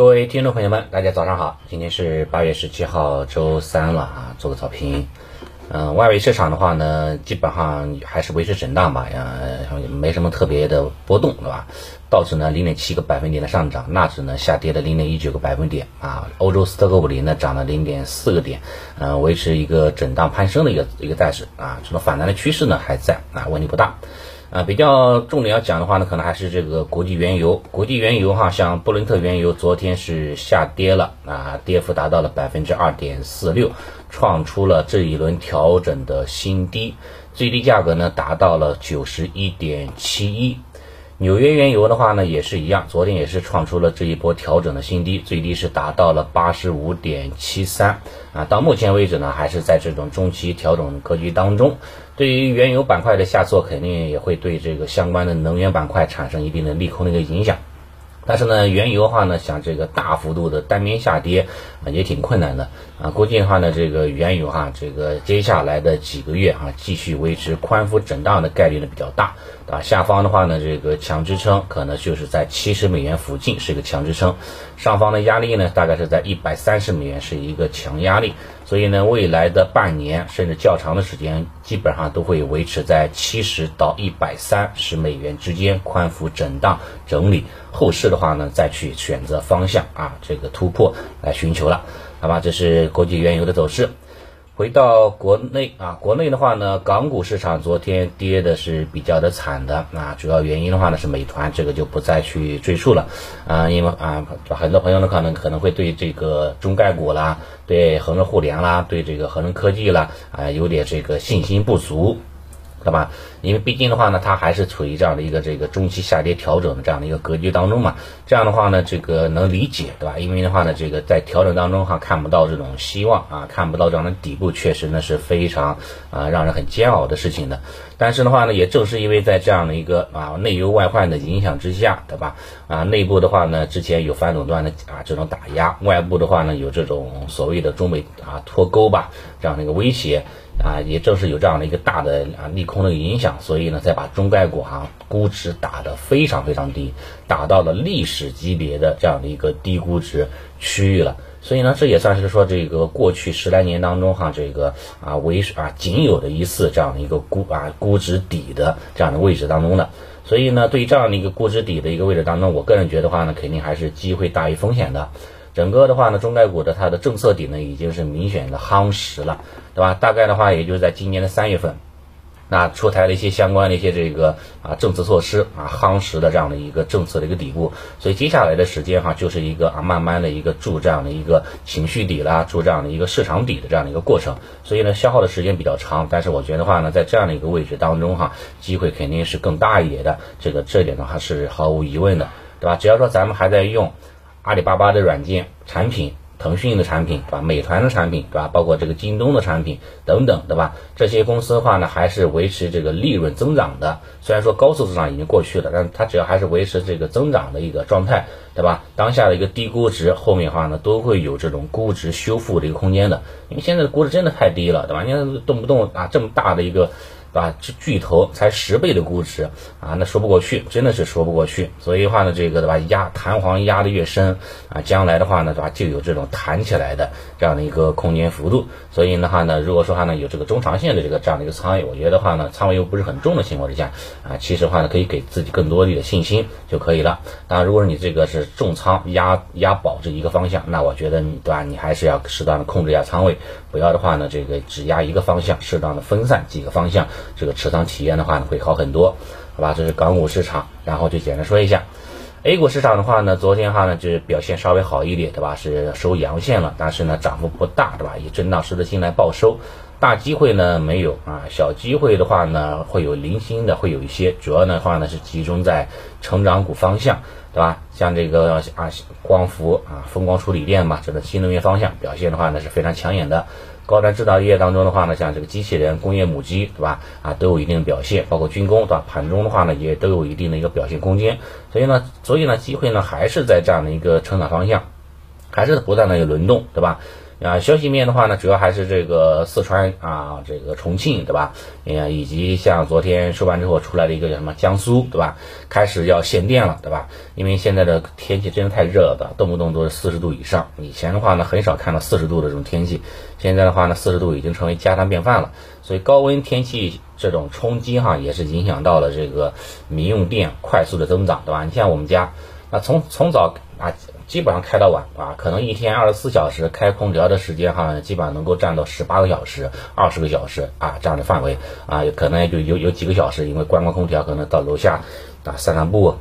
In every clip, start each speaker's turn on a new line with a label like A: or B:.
A: 各位听众朋友们，大家早上好，今天是八月十七号，周三了啊，做个早评。嗯，外围市场的话呢，基本上还是维持震荡吧，呀，没什么特别的波动，对吧？道指呢零点七个百分点的上涨，纳指呢下跌了零点一九个百分点啊，欧洲斯特克五零呢涨了零点四个点，嗯，维持一个震荡攀升的一个一个态势啊，这种反弹的趋势呢还在啊，问题不大。啊，比较重点要讲的话呢，可能还是这个国际原油。国际原油哈，像布伦特原油昨天是下跌了啊，跌幅达到了百分之二点四六，创出了这一轮调整的新低，最低价格呢达到了九十一点七一。纽约原油的话呢，也是一样，昨天也是创出了这一波调整的新低，最低是达到了八十五点七三啊。到目前为止呢，还是在这种中期调整格局当中。对于原油板块的下挫，肯定也会对这个相关的能源板块产生一定的利空的一个影响。但是呢，原油的话呢，像这个大幅度的单边下跌啊，也挺困难的啊。估计的话呢，这个原油哈，这个接下来的几个月啊，继续维持宽幅震荡的概率呢比较大啊。下方的话呢，这个强支撑可能就是在七十美元附近是一个强支撑，上方的压力呢大概是在一百三十美元是一个强压力。所以呢，未来的半年甚至较长的时间，基本上都会维持在七十到一百三十美元之间宽幅震荡整理。后市的话呢，再去选择方向啊，这个突破来寻求了，好吧？这是国际原油的走势。回到国内啊，国内的话呢，港股市场昨天跌的是比较的惨的啊，主要原因的话呢是美团，这个就不再去赘述了啊，因为啊，很多朋友呢可能可能会对这个中概股啦，对恒生互联啦，对这个恒生科技啦啊，有点这个信心不足。对吧？因为毕竟的话呢，它还是处于这样的一个这个中期下跌调整的这样的一个格局当中嘛。这样的话呢，这个能理解，对吧？因为的话呢，这个在调整当中哈，看不到这种希望啊，看不到这样的底部，确实呢是非常啊让人很煎熬的事情的。但是的话呢，也正是因为在这样的一个啊内忧外患的影响之下，对吧？啊，内部的话呢，之前有反垄断的啊这种打压，外部的话呢，有这种所谓的中美啊脱钩吧这样的一个威胁。啊，也正是有这样的一个大的啊利空的影响，所以呢，才把中概股哈估值打得非常非常低，打到了历史级别的这样的一个低估值区域了。所以呢，这也算是说这个过去十来年当中哈，这个啊为啊仅有的一次这样的一个估啊估值底的这样的位置当中的。所以呢，对于这样的一个估值底的一个位置当中，我个人觉得话呢，肯定还是机会大于风险的。整个的话呢，中概股的它的政策底呢已经是明显的夯实了，对吧？大概的话，也就是在今年的三月份，那出台了一些相关的一些这个啊政策措施啊夯实的这样的一个政策的一个底部，所以接下来的时间哈，就是一个啊慢慢的一个筑这样的一个情绪底啦，筑这样的一个市场底的这样的一个过程，所以呢消耗的时间比较长，但是我觉得话呢，在这样的一个位置当中哈，机会肯定是更大一点的，这个这点的话是毫无疑问的，对吧？只要说咱们还在用。阿里巴巴的软件产品、腾讯的产品，对吧？美团的产品，对吧？包括这个京东的产品等等，对吧？这些公司的话呢，还是维持这个利润增长的。虽然说高速增长已经过去了，但它只要还是维持这个增长的一个状态，对吧？当下的一个低估值，后面的话呢，都会有这种估值修复的一个空间的。因为现在的估值真的太低了，对吧？你看动不动啊这么大的一个。对吧？巨巨头才十倍的估值啊，那说不过去，真的是说不过去。所以的话呢，这个对吧，压弹簧压的越深啊，将来的话呢，对吧，就有这种弹起来的这样的一个空间幅度。所以的话呢，如果说话呢有这个中长线的这个这样的一个仓位，我觉得话呢，仓位又不是很重的情况之下啊，其实话呢可以给自己更多的一个信心就可以了。当然，如果你这个是重仓压压保这一个方向，那我觉得你对吧，你还是要适当的控制一下仓位，不要的话呢，这个只压一个方向，适当的分散几个方向。这个持仓体验的话呢会好很多，好吧？这是港股市场，然后就简单说一下，A 股市场的话呢，昨天哈呢就是表现稍微好一点，对吧？是收阳线了，但是呢涨幅不大，对吧？以震荡式的进来报收，大机会呢没有啊，小机会的话呢会有零星的会有一些，主要的话呢是集中在成长股方向，对吧？像这个啊光伏啊风光处理电嘛，这个新能源方向表现的话呢是非常抢眼的。高端制造业当中的话呢，像这个机器人、工业母机，对吧？啊，都有一定的表现，包括军工，对吧？盘中的话呢，也都有一定的一个表现空间。所以呢，所以呢，机会呢还是在这样的一个成长方向，还是不断的有轮动，对吧？啊，消息面的话呢，主要还是这个四川啊，这个重庆，对吧？哎呀，以及像昨天收盘之后出来的一个叫什么江苏，对吧？开始要限电了，对吧？因为现在的天气真的太热了，动不动都是四十度以上。以前的话呢，很少看到四十度的这种天气，现在的话呢，四十度已经成为家常便饭了。所以高温天气这种冲击哈，也是影响到了这个民用电快速的增长，对吧？你像我们家，那从从早啊。基本上开到晚啊，可能一天二十四小时开空调的时间哈，基本上能够占到十八个小时、二十个小时啊这样的范围啊，可能就有有几个小时，因为关关空调可能到楼下啊散散步、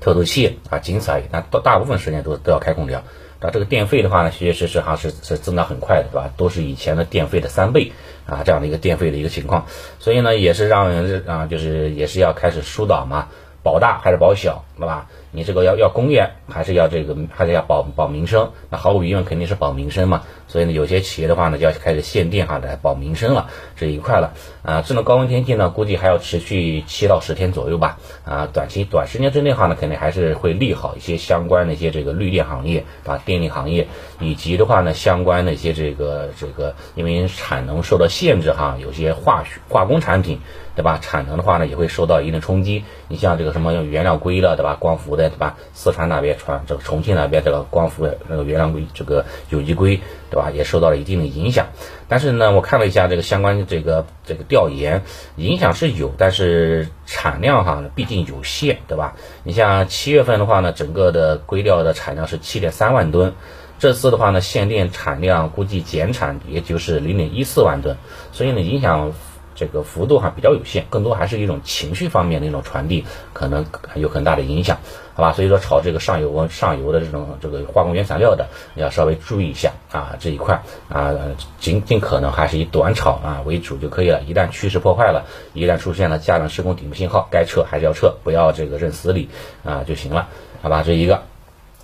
A: 透透气啊，仅此而已。那大大部分时间都都要开空调。那这个电费的话呢，确确实实哈是是增长很快的，对吧？都是以前的电费的三倍啊，这样的一个电费的一个情况。所以呢，也是让人啊，就是也是要开始疏导嘛。保大还是保小，对吧？你这个要要工业，还是要这个，还是要保保民生？那毫无疑问肯定是保民生嘛。所以呢，有些企业的话呢，就要开始限电哈，来保民生了这一块了。啊，这种高温天气呢，估计还要持续七到十天左右吧。啊，短期短时间之内哈呢，肯定还是会利好一些相关的一些这个绿电行业啊，电力行业，以及的话呢，相关的一些这个这个，因为产能受到限制哈，有些化学化工产品。对吧？产能的话呢，也会受到一定的冲击。你像这个什么原料硅了，对吧？光伏的，对吧？四川那边传这个重庆那边这个光伏那个原料硅，这个有机硅，对吧？也受到了一定的影响。但是呢，我看了一下这个相关这个这个调研，影响是有，但是产量哈，毕竟有限，对吧？你像七月份的话呢，整个的硅料的产量是七点三万吨，这次的话呢，限电产量估计减产也就是零点一四万吨，所以呢，影响。这个幅度哈比较有限，更多还是一种情绪方面的一种传递，可能有很大的影响，好吧？所以说炒这个上游上游的这种这个化工原材料的，要稍微注意一下啊这一块啊，尽尽可能还是以短炒啊为主就可以了。一旦趋势破坏了，一旦出现了加量施工顶部信号，该撤还是要撤，不要这个认死理啊就行了，好吧？这一个。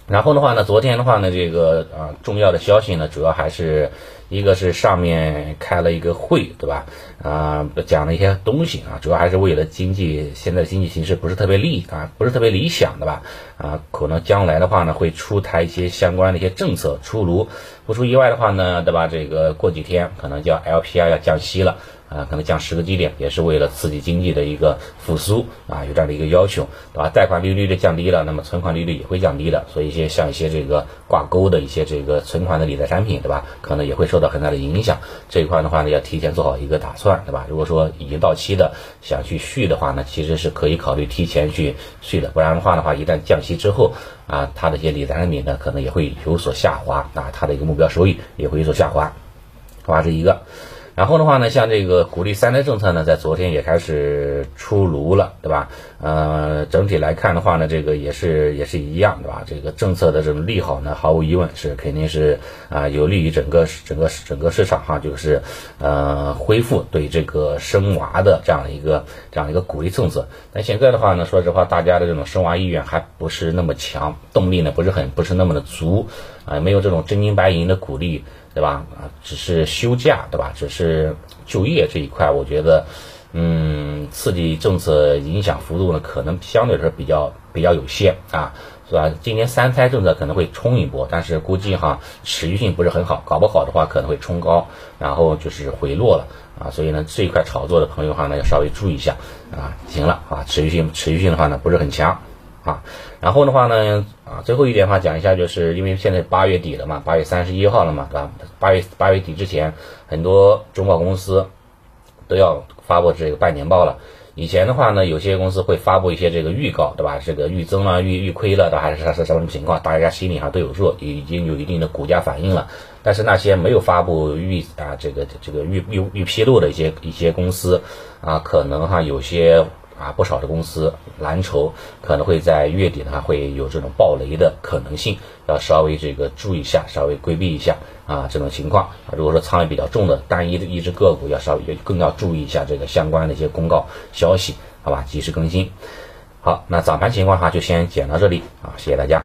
A: 然后的话呢，昨天的话呢，这个啊重要的消息呢，主要还是一个是上面开了一个会，对吧？啊，讲了一些东西啊，主要还是为了经济现在经济形势不是特别利啊，不是特别理想的吧？啊，可能将来的话呢，会出台一些相关的一些政策出炉，不出意外的话呢，对吧？这个过几天可能就要 LPR 要降息了。啊，可能降十个基点，也是为了刺激经济的一个复苏啊，有这样的一个要求，对吧？贷款利率的降低了，那么存款利率也会降低的，所以一些像一些这个挂钩的一些这个存款的理财产品，对吧？可能也会受到很大的影响。这一块的话呢，要提前做好一个打算，对吧？如果说已经到期的想去续的话呢，其实是可以考虑提前去续的，不然的话的话，一旦降息之后啊，它的一些理财产品呢，可能也会有所下滑啊，它的一个目标收益也会有所下滑，好吧？这一个。然后的话呢，像这个鼓励三胎政策呢，在昨天也开始出炉了，对吧？呃，整体来看的话呢，这个也是也是一样，对吧？这个政策的这种利好呢，毫无疑问是肯定是啊，有利于整个整个整个市场哈，就是呃恢复对这个生娃的这样的一个这样一个鼓励政策。但现在的话呢，说实话，大家的这种生娃意愿还不是那么强，动力呢不是很不是那么的足啊，没有这种真金白银的鼓励。对吧？啊，只是休假，对吧？只是就业这一块，我觉得，嗯，刺激政策影响幅度呢，可能相对来说比较比较有限啊，是吧？今年三胎政策可能会冲一波，但是估计哈，持续性不是很好，搞不好的话可能会冲高，然后就是回落了啊，所以呢，这一块炒作的朋友哈呢，要稍微注意一下啊。行了啊，持续性持续性的话呢，不是很强。啊，然后的话呢，啊，最后一点话讲一下，就是因为现在八月底了嘛，八月三十一号了嘛，对吧？八月八月底之前，很多中报公司都要发布这个半年报了。以前的话呢，有些公司会发布一些这个预告，对吧？这个预增了、预预亏了，的还是是什么情况？大家心里哈都有数，已经有一定的股价反应了。但是那些没有发布预啊，这个这个预预预披露的一些一些公司啊，可能哈有些。啊，不少的公司蓝筹可能会在月底呢会有这种暴雷的可能性，要稍微这个注意一下，稍微规避一下啊这种情况啊。如果说仓位比较重的单一的一只个股，要稍微更要注意一下这个相关的一些公告消息，好吧，及时更新。好，那早盘情况哈就先讲到这里啊，谢谢大家。